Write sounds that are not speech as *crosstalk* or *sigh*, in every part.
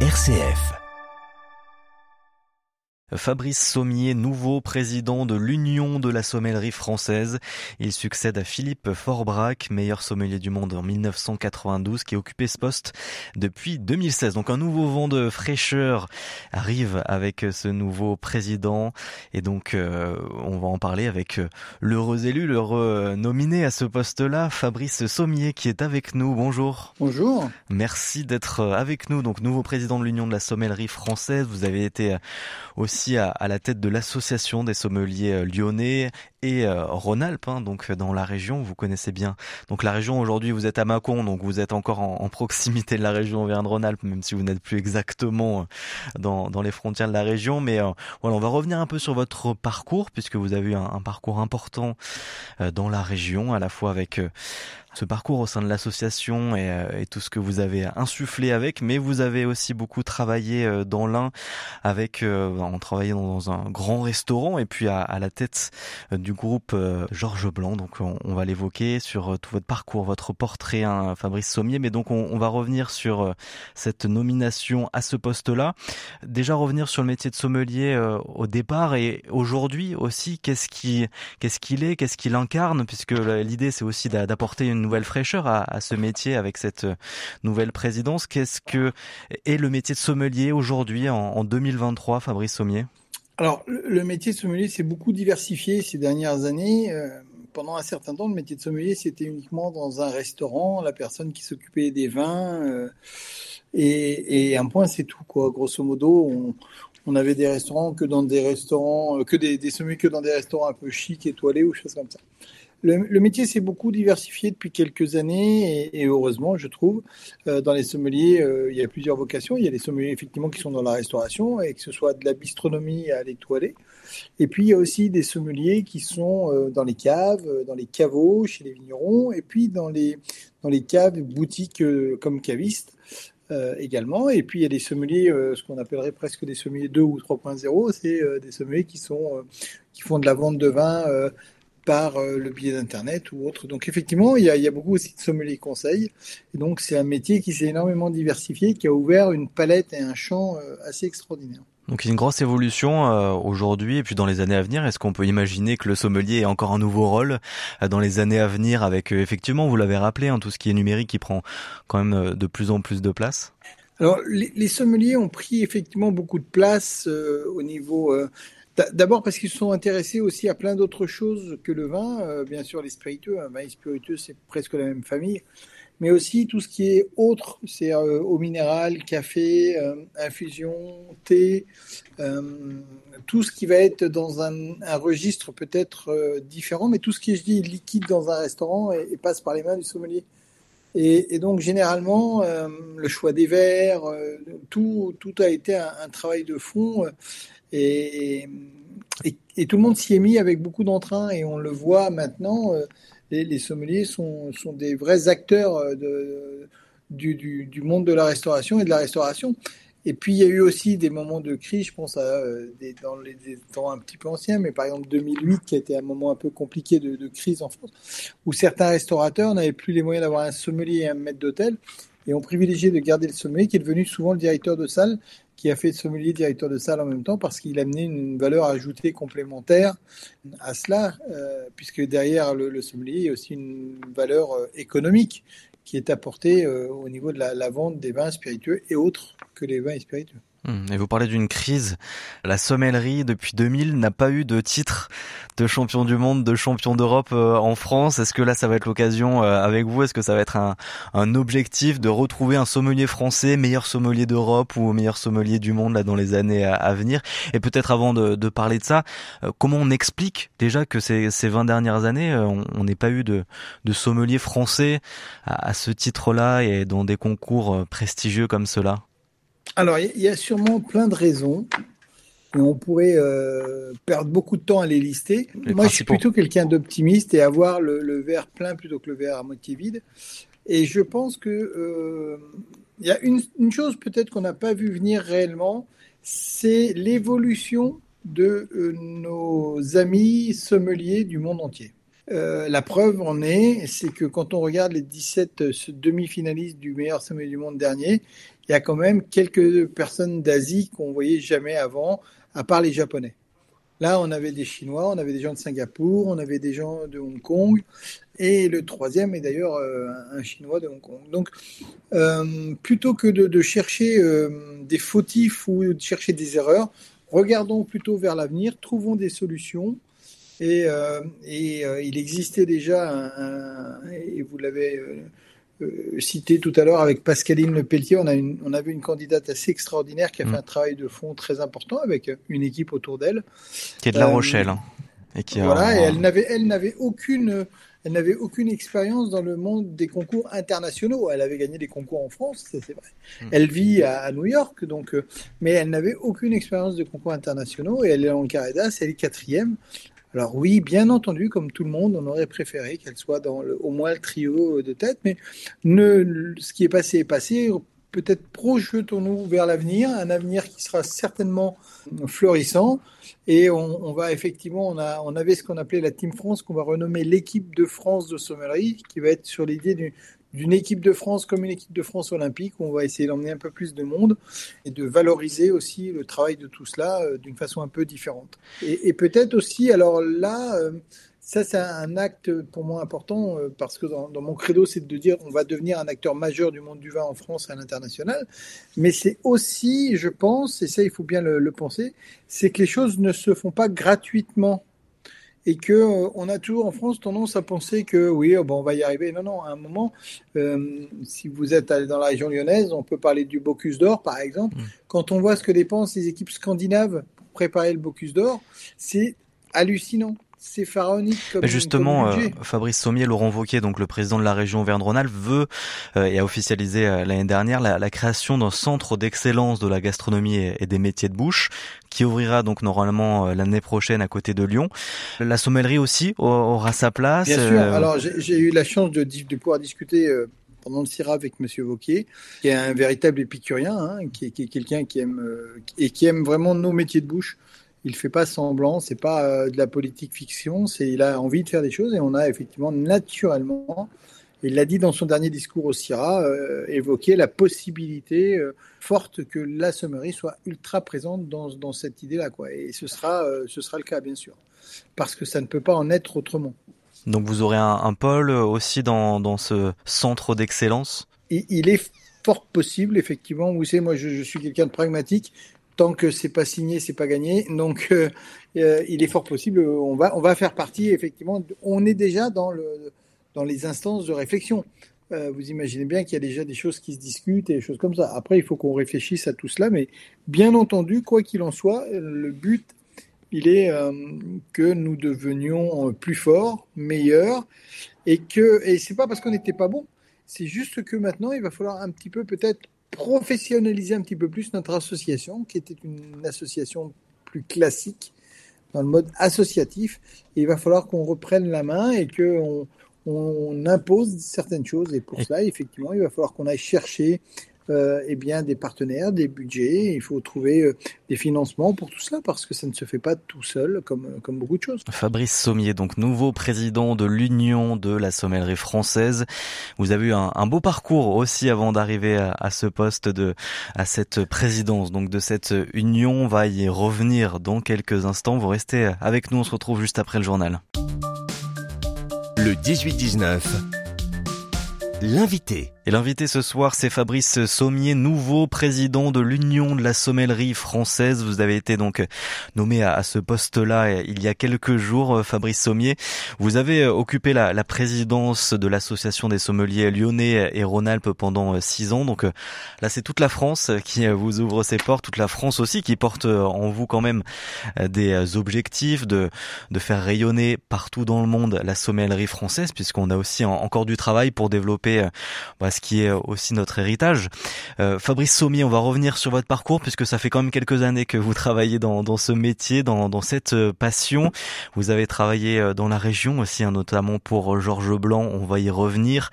RCF. Fabrice Sommier, nouveau président de l'Union de la sommellerie française. Il succède à Philippe Forbrac, meilleur sommelier du monde en 1992, qui a occupé ce poste depuis 2016. Donc un nouveau vent de fraîcheur arrive avec ce nouveau président. Et donc euh, on va en parler avec euh, l'heureux élu, l'heureux nominé à ce poste-là, Fabrice Sommier, qui est avec nous. Bonjour. Bonjour. Merci d'être avec nous. Donc nouveau président de l'Union de la sommellerie française. Vous avez été aussi à, la tête de l'association des sommeliers euh, lyonnais et euh, Rhône-Alpes, hein, donc dans la région, vous connaissez bien. Donc la région aujourd'hui, vous êtes à Mâcon, donc vous êtes encore en, proximité de la région Auvergne-Rhône-Alpes, même si vous n'êtes plus exactement euh, dans, les frontières de la région. Mais voilà, on va revenir un peu sur votre parcours, puisque vous avez eu un parcours important dans la région, à la fois avec ce parcours au sein de l'association et, euh, et, tout ce que vous avez insufflé avec, mais vous avez aussi beaucoup travaillé euh, dans l'un avec, euh, en travaillant dans un grand restaurant et puis à, à la tête du groupe Georges Blanc. Donc on, on va l'évoquer sur tout votre parcours, votre portrait, hein, Fabrice Sommier. Mais donc on, on, va revenir sur cette nomination à ce poste-là. Déjà revenir sur le métier de sommelier au départ et aujourd'hui aussi. Qu'est-ce qui, qu'est-ce qu'il est, qu'est-ce qu'il incarne, puisque l'idée c'est aussi d'apporter une nouvelle fraîcheur à, ce métier avec cette euh, nouvelle présidence. Qu'est-ce que est le métier de sommelier aujourd'hui en, 2023, Fabrice Sommier? Alors, le métier de sommelier s'est beaucoup diversifié ces dernières années. Euh, pendant un certain temps, le métier de sommelier, c'était uniquement dans un restaurant, la personne qui s'occupait des vins. Euh, et, un point, c'est tout. Quoi. Grosso modo, on, avait des restaurants que dans des restaurants, que des, des que dans des restaurants un peu chics, étoilés ou choses comme ça. Le, métier s'est beaucoup diversifié depuis quelques années et, heureusement, je trouve. Euh, dans les sommeliers, euh, il y a plusieurs vocations. Il y a les sommeliers effectivement qui sont dans la restauration et que ce soit de la bistronomie à l'étoilé. Et puis il y a aussi des sommeliers qui sont euh, dans les caves, dans les caveaux, chez les vignerons, et puis dans les dans les caves, boutiques comme cavistes. également. Et puis il y a des sommeliers, ce qu'on appellerait presque des sommeliers 2 ou 3.0, c'est des sommeliers qui sont qui font de la vente de vin par euh, le biais d'Internet ou autre. Donc effectivement, il y, a, beaucoup aussi de sommeliers conseils. Et donc c'est un métier qui s'est énormément diversifié, qui a ouvert une palette et un champ euh, assez extraordinaire. Donc il y a une grosse évolution euh, aujourd'hui et puis dans les années à venir. Est-ce qu'on peut imaginer que le sommelier ait encore un nouveau rôle dans les années à venir avec effectivement, vous l'avez rappelé, hein, tout ce qui est numérique qui prend quand même de plus en plus de place? Alors, les, sommeliers ont pris effectivement beaucoup de place au niveau D'abord parce qu'ils se sont intéressés aussi à plein d'autres choses que le vin, euh, bien sûr les spiritueux, un vin et spiritueux c'est presque la même famille, mais aussi tout ce qui est autre, c'est euh, eau minérale, café, euh, infusion, thé, tout ce qui va être dans un, registre peut-être différent, mais tout ce qui est, liquide dans un restaurant et, passe par les mains du sommelier. Et, donc généralement, le choix des verres, tout, tout a été un travail de fond. Et, tout le monde s'y est mis avec beaucoup d'entrain et on le voit maintenant, euh, les, sommeliers sont, des vrais acteurs euh, du, monde de la restauration et de la restauration. Et puis il y a eu aussi des moments de crise, je pense à euh, des, dans les temps un petit peu anciens, mais par exemple 2008 qui a été un moment un peu compliqué de, de crise en France, où certains restaurateurs n'avaient plus les moyens d'avoir un sommelier et un maître d'hôtel et ont privilégié de garder le sommelier qui est devenu souvent le directeur de salle qui a fait sommelier directeur de salle en même temps parce qu'il amenait une valeur ajoutée complémentaire à cela, euh, puisque derrière le, sommelier, il y a aussi une valeur euh, économique qui est apportée euh, au niveau de la, vente des vins spiritueux et autres que les vins spiritueux. Hum, et vous parlez d'une crise. La sommellerie, depuis 2000, n'a pas eu de titre de champion du monde, de champion d'Europe euh, en France. Est-ce que là, ça va être l'occasion euh, avec vous? Est-ce que ça va être un, objectif de retrouver un sommelier français, meilleur sommelier d'Europe ou meilleur sommelier du monde là dans les années à, venir? Et peut-être avant de, de, parler de ça, euh, comment on explique déjà que ces, ces 20 dernières années, on n'ait pas eu de, de sommelier français à, à ce titre-là et dans des concours prestigieux comme cela? Alors, il y a sûrement plein de raisons. Et on pourrait euh, perdre beaucoup de temps à les lister. Moi, je suis plutôt quelqu'un d'optimiste et avoir le, le, verre plein plutôt que le verre à moitié vide. Et je pense que euh, il y a une, une chose peut-être qu'on n'a pas vu venir réellement, c'est l'évolution de euh, nos amis sommeliers du monde entier. Euh, la preuve en est, c'est que quand on regarde les 17 demi-finalistes du meilleur sommet du monde dernier, il y a quand même quelques personnes d'Asie qu'on voyait jamais avant, à part les Japonais. Là, on avait des Chinois, on avait des gens de Singapour, on avait des gens de Hong Kong, et le troisième est d'ailleurs euh, un Chinois de Hong Kong. Donc, euh, plutôt que de, chercher euh, des fautifs ou de chercher des erreurs, regardons plutôt vers l'avenir, trouvons des solutions. Et, et il existait déjà, un, et vous l'avez euh, cité tout à l'heure avec Pascaline Le Pelletier, on, a une, on avait une candidate assez extraordinaire qui a fait mm. un travail de fond très important avec une équipe autour d'elle. Qui est de La euh, Rochelle. Hein, et qui voilà, et elle n'avait, elle n'avait aucune, elle n'avait aucune expérience dans le monde des concours internationaux. Elle avait gagné des concours en France, c'est vrai. Mm. Elle vit à, New York, donc, euh, mais elle n'avait aucune expérience de concours internationaux et elle est en Caradas, elle est quatrième. Alors oui, bien entendu, comme tout le monde, on aurait préféré qu'elle soit dans le, au moins le trio de tête, mais ce qui est passé est passé. Peut-être projetons-nous vers l'avenir, un avenir qui sera certainement florissant. Et on, va effectivement, on, avait ce qu'on appelait la Team France, qu'on va renommer l'équipe de France de sommellerie, qui va être sur l'idée d'une équipe de France comme une équipe de France olympique. Où on va essayer d'emmener un peu plus de monde et de valoriser aussi le travail de tout cela euh, d'une façon un peu différente. Et, peut-être aussi, alors là, euh, ça c'est un acte pour moi important euh, parce que dans, mon credo c'est de dire on va devenir un acteur majeur du monde du vin en France et à l'international. Mais c'est aussi, je pense, et ça il faut bien le penser, c'est que les choses ne se font pas gratuitement et que euh, on a toujours en France tendance à penser que oui, bon, on va y arriver. Non, non, à un moment, euh, si vous êtes allé dans la région lyonnaise, on peut parler du Bocuse d'Or, par exemple. Mm. Quand on voit ce que dépensent les équipes scandinaves pour préparer le Bocuse d'Or, c'est hallucinant c'est pharaonique. Comme, justement, euh, Fabrice Sommier, Laurent Wauquiez, donc le président de la région Auvergne-Rhône-Alpes, veut euh, et a officialisé euh, l'année dernière la, création d'un centre d'excellence de la gastronomie et, des métiers de bouche qui ouvrira donc normalement l'année prochaine à côté de Lyon. La sommellerie aussi aura sa place. Bien sûr. Alors j'ai eu la chance de, de pouvoir discuter pendant le CIRA avec Monsieur Vauquier, qui est un véritable épicurien, hein, qui est, qui est quelqu'un qui aime et qui aime vraiment nos métiers de bouche il fait pas semblant, c'est pas euh, de la politique fiction, c'est il a envie de faire des choses et on a effectivement naturellement, il l'a dit dans son dernier discours au CIRA, euh, évoqué la possibilité euh, forte que la sommerie soit ultra présente dans, dans cette idée-là, quoi. Et ce sera, ce sera le cas, bien sûr, parce que ça ne peut pas en être autrement. Donc vous aurez un, pôle aussi dans, dans ce centre d'excellence? Il, est fort possible, effectivement. Vous savez, moi, je, je suis quelqu'un de pragmatique tant que c'est pas signé, c'est pas gagné. Donc, euh, euh, il est fort possible. On va, on va faire partie. Effectivement, on est déjà dans le, dans les instances de réflexion. Euh, vous imaginez bien qu'il y a déjà des choses qui se discutent et des choses comme ça. Après, il faut qu'on réfléchisse à tout cela, mais bien entendu, quoi qu'il en soit, le but, il est que nous devenions plus forts, meilleurs, et que, et c'est pas parce qu'on n'était pas bon, c'est juste que maintenant, il va falloir un petit peu peut-être professionnaliser un petit peu plus notre association, qui était une association plus classique dans le mode associatif. Et il va falloir qu'on reprenne la main et qu'on on impose certaines choses. Et pour cela, effectivement, il va falloir qu'on aille chercher euh, eh bien, des partenaires, des budgets. Il faut trouver euh, des financements pour tout cela parce que ça ne se fait pas tout seul comme, comme beaucoup de choses. Fabrice Sommier, donc nouveau président de l'Union de la sommellerie française. Vous avez eu un, un beau parcours aussi avant d'arriver à, à, ce poste de, à cette présidence, donc de cette union. On va y revenir dans quelques instants. Vous restez avec nous. On se retrouve juste après le journal. Le 18-19. L'invité. Et l'invité ce soir, c'est Fabrice Sommier, nouveau président de l'Union de la sommellerie française. Vous avez été donc nommé à, ce poste-là il y a quelques jours, Fabrice Sommier. Vous avez occupé la, la présidence de l'association des sommeliers lyonnais et Rhône-Alpes pendant six ans. Donc là, c'est toute la France qui vous ouvre ses portes, toute la France aussi qui porte en vous quand même des objectifs de, de faire rayonner partout dans le monde la sommellerie française, puisqu'on a aussi encore du travail pour développer bah, ce qui est aussi notre héritage. Euh, Fabrice Sommier, on va revenir sur votre parcours puisque ça fait quand même quelques années que vous travaillez dans, ce métier, dans, cette euh, passion. Vous avez travaillé euh, dans la région aussi, hein, notamment pour Georges Blanc, on va y revenir.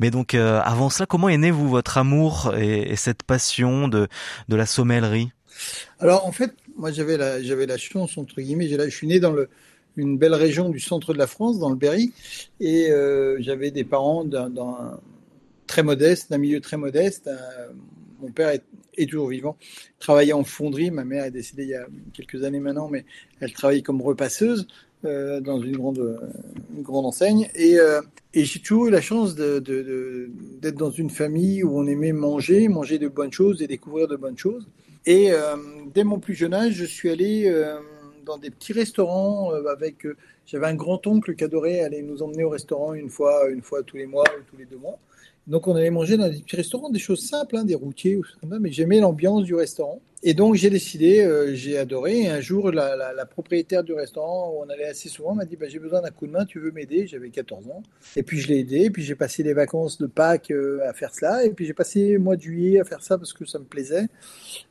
Mais donc avant cela, comment est né vous votre amour et, et cette passion de, la sommellerie? Alors en fait, moi j'avais la, la chance entre guillemets, je suis né dans une belle région du centre de la France, dans le Berry. Et j'avais des parents d'un très modeste, d'un milieu très modeste. mon père est, toujours vivant, travaillait en fonderie. Ma mère est décédée il y a quelques années maintenant, mais elle travaillait comme repasseuse. Euh, dans une grande, une grande enseigne. Et, euh, et j'ai toujours eu la chance d'être dans une famille où on aimait manger, manger de bonnes choses et découvrir de bonnes choses. Et euh, dès mon plus jeune âge, je suis allé euh, dans des petits restaurants euh, avec. J'avais un grand oncle qui adorait aller nous emmener au restaurant une fois, une fois tous les mois ou tous les deux mois. Donc on allait manger dans des petits restaurants, des choses simples, hein, des routiers ou ça, mais j'aimais l'ambiance du restaurant. Et donc j'ai décidé, euh, j'ai adoré. Et un jour, la, la, propriétaire du restaurant où on allait assez souvent m'a dit bah, j'ai besoin d'un coup de main, tu veux m'aider? J'avais 14 ans. Et puis je l'ai aidé. Et puis j'ai passé les vacances de Pâques euh, à faire cela. Et puis j'ai passé le mois de juillet à faire ça parce que ça me plaisait.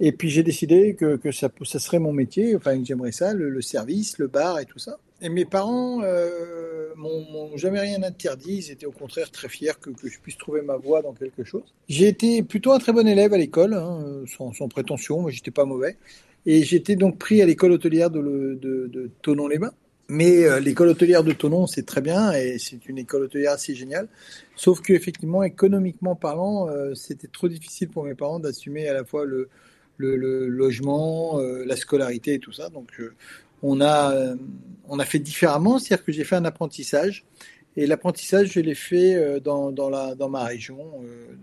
Et puis j'ai décidé que, ça, serait mon métier, enfin que j'aimerais ça, le, service, le bar et tout ça. Et mes parents euh, m'ont jamais rien interdit. Ils étaient au contraire très fiers que, je puisse trouver ma voie dans quelque chose. J'ai été plutôt un très bon élève à l'école, hein, sans, sans, prétention. Moi, j'étais pas mauvais. Et j'étais donc pris à l'école hôtelière de, de, de Tonon-les-Bains. Mais euh, l'école hôtelière de Tonon, c'est très bien et c'est une école hôtelière assez géniale. Sauf que effectivement, économiquement parlant, euh, c'était trop difficile pour mes parents d'assumer à la fois le, le, le logement, euh, la scolarité et tout ça. Donc on a, on a fait différemment, c'est-à-dire que j'ai fait un apprentissage. Et l'apprentissage, je l'ai fait dans, dans, la, dans ma région,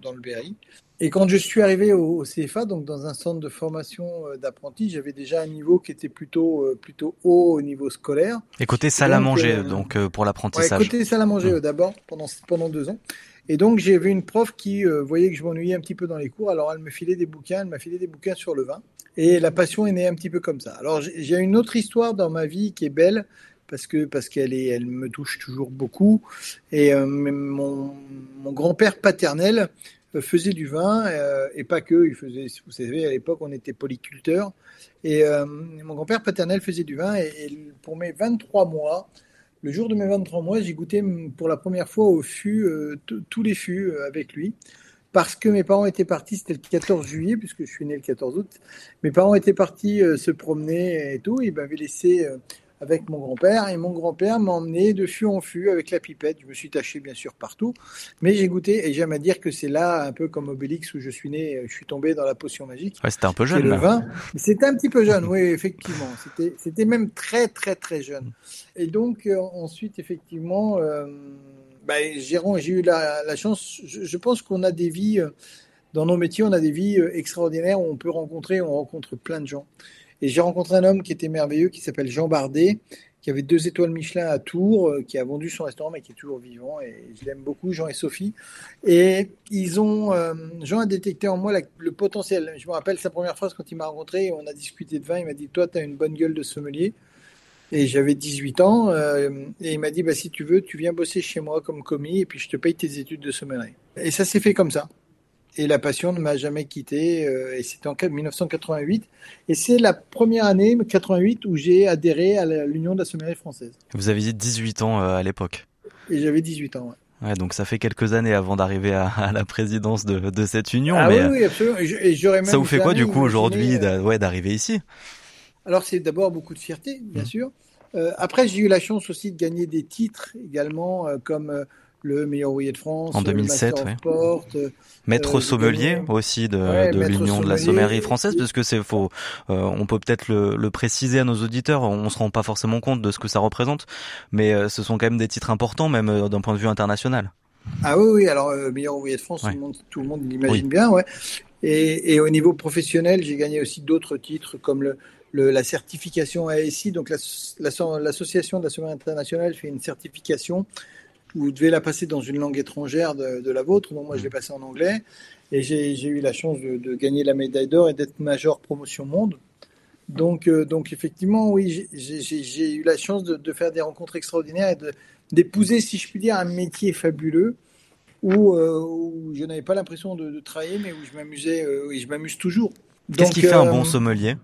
dans le Berry. Et quand je suis arrivé au, au CFA, donc dans un centre de formation d'apprentis, j'avais déjà un niveau qui était plutôt, plutôt haut au niveau scolaire. Et côté salle à manger, euh, donc pour l'apprentissage. Ouais, côté salle à manger mmh. d'abord, pendant, pendant deux ans. Et donc j'ai vu une prof qui euh, voyait que je m'ennuyais un petit peu dans les cours, alors elle me filait des bouquins, elle m'a filé des bouquins sur le vin. Et la passion est née un petit peu comme ça. Alors j'ai une autre histoire dans ma vie qui est belle parce que parce qu'elle est, elle me touche toujours beaucoup. Et euh, mon, mon grand-père paternel faisait du vin euh, et pas que. Il faisait, vous savez, à l'époque on était polyculteurs. Et euh, mon grand-père paternel faisait du vin et, et, pour mes 23 mois. Le jour de mes 23 mois, j'ai goûté pour la première fois au fût, euh, tous les fûts avec lui parce que mes parents étaient partis, c'était le 14 juillet, puisque je suis né le 14 août. Mes parents étaient partis euh, se promener et tout. Ils m'avaient laissé euh, avec mon grand-père, et mon grand-père m'a emmené de fût en fût avec la pipette. Je me suis taché bien sûr partout, mais j'ai goûté, et j'aime à dire que c'est là, un peu comme Obélix où je suis né, je suis tombé dans la potion magique. Ouais, c'était un peu jeune. Le vin. C'était un petit peu jeune, oui, effectivement. C'était, c'était même très, très, très jeune. Et donc, euh, ensuite, effectivement, euh, bah, j'ai eu la, la chance, je, je pense qu'on a des vies, dans nos métiers, on a des vies extraordinaires où on peut rencontrer, on rencontre plein de gens. Et j'ai rencontré un homme qui était merveilleux, qui s'appelle Jean Bardet, qui avait deux étoiles Michelin à Tours, qui a vendu son restaurant, mais qui est toujours vivant. Et je l'aime beaucoup, Jean et Sophie. Et ils ont, euh, Jean a détecté en moi le potentiel. Je me rappelle sa première phrase quand il m'a rencontré, on a discuté de vin. Il m'a dit Toi, tu as une bonne gueule de sommelier. Et j'avais 18 ans. Euh, et il m'a dit bah, Si tu veux, tu viens bosser chez moi comme commis, et puis je te paye tes études de sommellerie. Et ça s'est fait comme ça et la passion ne m'a jamais quitté. Euh, et c'était en 1988. Et c'est la première année, 88, où j'ai adhéré à l'Union de la sommellerie française. Vous aviez 18 ans euh, à l'époque. Et j'avais 18 ans, ouais. ouais. donc ça fait quelques années avant d'arriver à, à, la présidence de, de cette union. Ah mais oui, oui, absolument. Et même ça vous fait quoi du coup aujourd'hui euh... ouais, d'arriver ici? Alors c'est d'abord beaucoup de fierté, bien mmh. sûr. Euh, après, j'ai eu la chance aussi de gagner des titres également, comme le meilleur ouvrier de France en 2007 ouais. Sport, euh, maître sommelier euh, aussi de, ouais, de l'union de la sommellerie française parce que c'est faux euh, on peut peut-être le, le, préciser à nos auditeurs on se rend pas forcément compte de ce que ça représente mais euh, ce sont quand même des titres importants même euh, d'un point de vue international ah oui oui alors meilleur ouvrier de France ouais. tout le monde tout le monde l'imagine oui. bien ouais et, et, au niveau professionnel j'ai gagné aussi d'autres titres comme le le, la certification ASI, donc l'association la, de la sommellerie internationale fait une certification vous devez la passer dans une langue étrangère de, de la vôtre. Moi, je l'ai passé en anglais. Et j'ai eu la chance de, de gagner la médaille d'or et d'être major promotion monde. Donc, euh, donc effectivement, oui, j'ai eu la chance de, de, faire des rencontres extraordinaires et d'épouser, si je puis dire, un métier fabuleux où, euh, où je n'avais pas l'impression de, de, travailler, mais où je m'amusais euh, et je m'amuse toujours. Qu'est-ce qui fait un bon sommelier?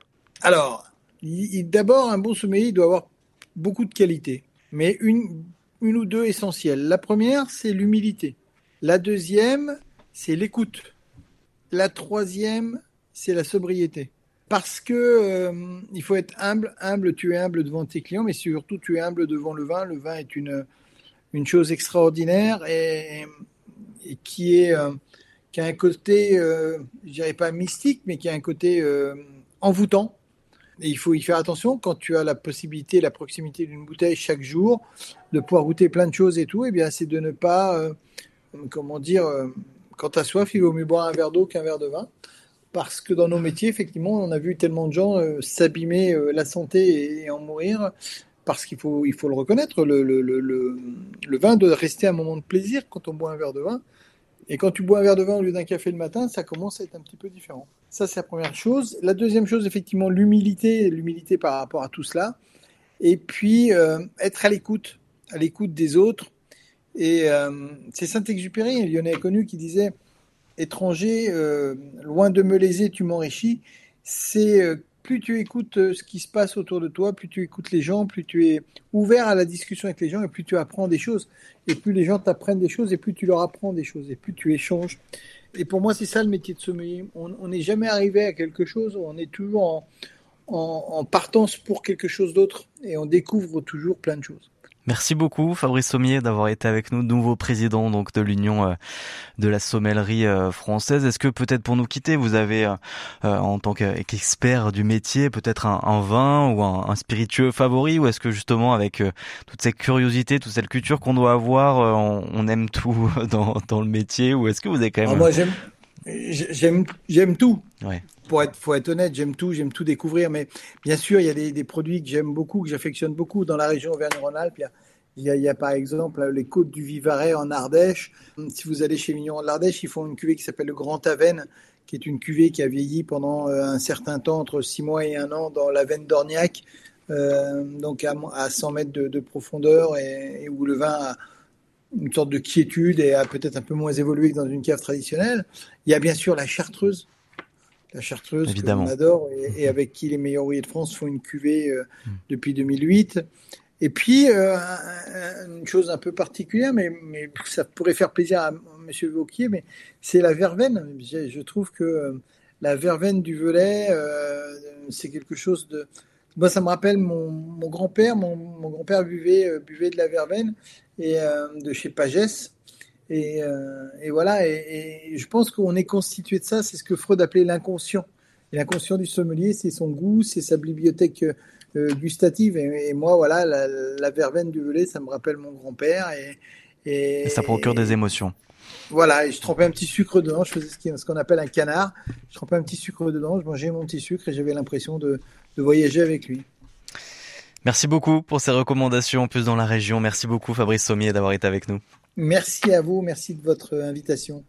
Alors, d'abord, un bon sommelier il doit avoir beaucoup de qualités, mais une une ou deux essentielles. La première, c'est l'humilité. La deuxième, c'est l'écoute. La troisième, c'est la sobriété. parce que euh, il faut être humble. Humble, tu es humble devant tes clients, mais surtout tu es humble devant le vin. Le vin est une une chose extraordinaire et, qui est euh, qui a un côté, euh, je dirais pas mystique, mais qui a un côté euh, envoûtant. Et il faut y faire attention quand tu as la possibilité, la proximité d'une bouteille chaque jour, de pouvoir goûter plein de choses et tout. Eh bien, c'est de ne pas, euh, comment dire, euh, quand tu as soif, il vaut mieux boire un verre d'eau qu'un verre de vin. Parce que dans nos métiers, effectivement, on a vu tellement de gens euh, s'abîmer la santé et, en mourir. Parce qu'il faut, il faut le reconnaître, le vin doit rester un moment de plaisir quand on boit un verre de vin. Et quand tu bois un verre de vin au lieu d'un café le matin, ça commence à être un petit peu différent. Ça, c'est la première chose. La deuxième chose, effectivement, l'humilité, l'humilité par rapport à tout cela. Et puis, euh, être à l'écoute, à l'écoute des autres. Et euh, c'est Saint-Exupéry, lyonnais connu, qui disait Étranger, euh, loin de me léser, tu m'enrichis. C'est plus tu écoutes euh, ce qui se passe autour de toi, plus tu écoutes les gens, plus tu es ouvert à la discussion avec les gens et plus tu apprends des choses. Et plus les gens t'apprennent des choses et plus tu leur apprends des choses et plus tu échanges. Et pour moi, c'est ça le métier de sommelier. On n'est jamais arrivé à quelque chose, on est toujours en, en, en partance pour quelque chose d'autre et on découvre toujours plein de choses. Merci beaucoup Fabrice Sommier d'avoir été avec nous, nouveau président donc de l'Union euh, de la sommellerie euh, française. Est-ce que peut-être pour nous quitter, vous avez euh, en tant qu'expert du métier peut-être un, un, vin ou un, un, spiritueux favori? Ou est-ce que justement avec toute cette curiosité, toute cette culture qu'on doit avoir, on, on, aime tout *laughs* dans, dans le métier? Ou est-ce que vous avez quand même... Alors moi j'aime j'aime j'aime tout. Ouais. Pour être, honnête, j'aime tout, j'aime tout découvrir. Mais bien sûr, il y a des, produits que j'aime beaucoup, que j'affectionne beaucoup dans la région Auvergne-Rhône-Alpes. Il y a, par exemple les côtes du Vivarais en Ardèche. Si vous allez chez Vigneron de l'Ardèche, ils font une cuvée qui s'appelle le Grand Aven, qui est une cuvée qui a vieilli pendant un certain temps, entre 6 mois et un an, dans la veine d'Orniac, euh, donc à, à, 100 mètres de, de profondeur, et, où le vin a une sorte de quiétude et a peut-être un peu moins évolué que dans une cave traditionnelle. Il y a bien sûr la chartreuse, la chartreuse Évidemment. qu'on adore et, et, avec qui les meilleurs ouvriers de France font une cuvée euh, mmh. depuis 2008. Et puis, euh, une chose un peu particulière, mais, mais, ça pourrait faire plaisir à M. Vauquier, mais c'est la verveine. Je, je, trouve que euh, la verveine du Velay, euh, c'est quelque chose de... Moi, ça me rappelle mon, mon grand-père. Mon, mon grand-père buvait, buvait de la verveine et, de chez Pagès. Et, euh, et voilà, et, et, je pense qu'on est constitué de ça. C'est ce que Freud appelait l'inconscient. Et l'inconscient du sommelier, c'est son goût, c'est sa bibliothèque euh, gustative. Et, et, moi, voilà, la, la, verveine du Velay, ça me rappelle mon grand-père. Et, ça procure des émotions. Voilà, et je trempais un petit sucre dedans. Je faisais ce qu'on appelle un canard. Je trempais un petit sucre dedans. Je mangeais mon petit sucre et j'avais l'impression de, de voyager avec lui. Merci beaucoup pour ces recommandations en plus dans la région. Merci beaucoup Fabrice Sommier d'avoir été avec nous. Merci à vous, merci de votre invitation.